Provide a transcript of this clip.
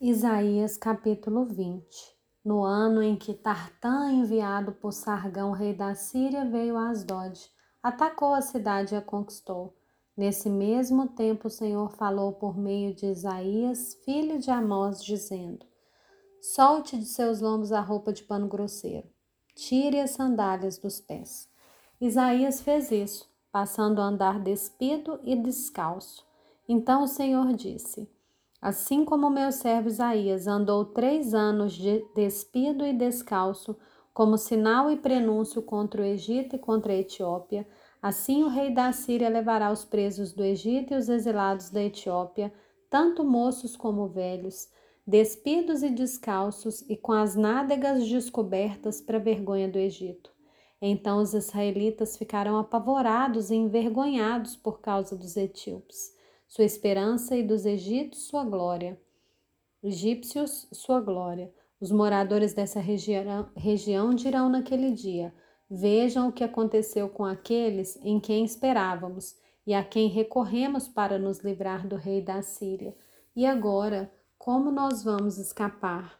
Isaías capítulo 20 No ano em que Tartã, enviado por Sargão, rei da Síria, veio a Asdod, atacou a cidade e a conquistou. Nesse mesmo tempo, o Senhor falou por meio de Isaías, filho de Amós, dizendo: Solte de seus lombos a roupa de pano grosseiro, tire as sandálias dos pés. Isaías fez isso, passando a andar despido e descalço. Então o Senhor disse: Assim como meu servo Isaías andou três anos de despido e descalço, como sinal e prenúncio contra o Egito e contra a Etiópia, assim o rei da Síria levará os presos do Egito e os exilados da Etiópia, tanto moços como velhos, despidos e descalços e com as nádegas descobertas para vergonha do Egito. Então os israelitas ficarão apavorados e envergonhados por causa dos etíopes sua esperança, e dos egípcios sua glória. Egípcios, sua glória. Os moradores dessa região, região dirão naquele dia: Vejam o que aconteceu com aqueles em quem esperávamos e a quem recorremos para nos livrar do rei da Síria. E agora, como nós vamos escapar?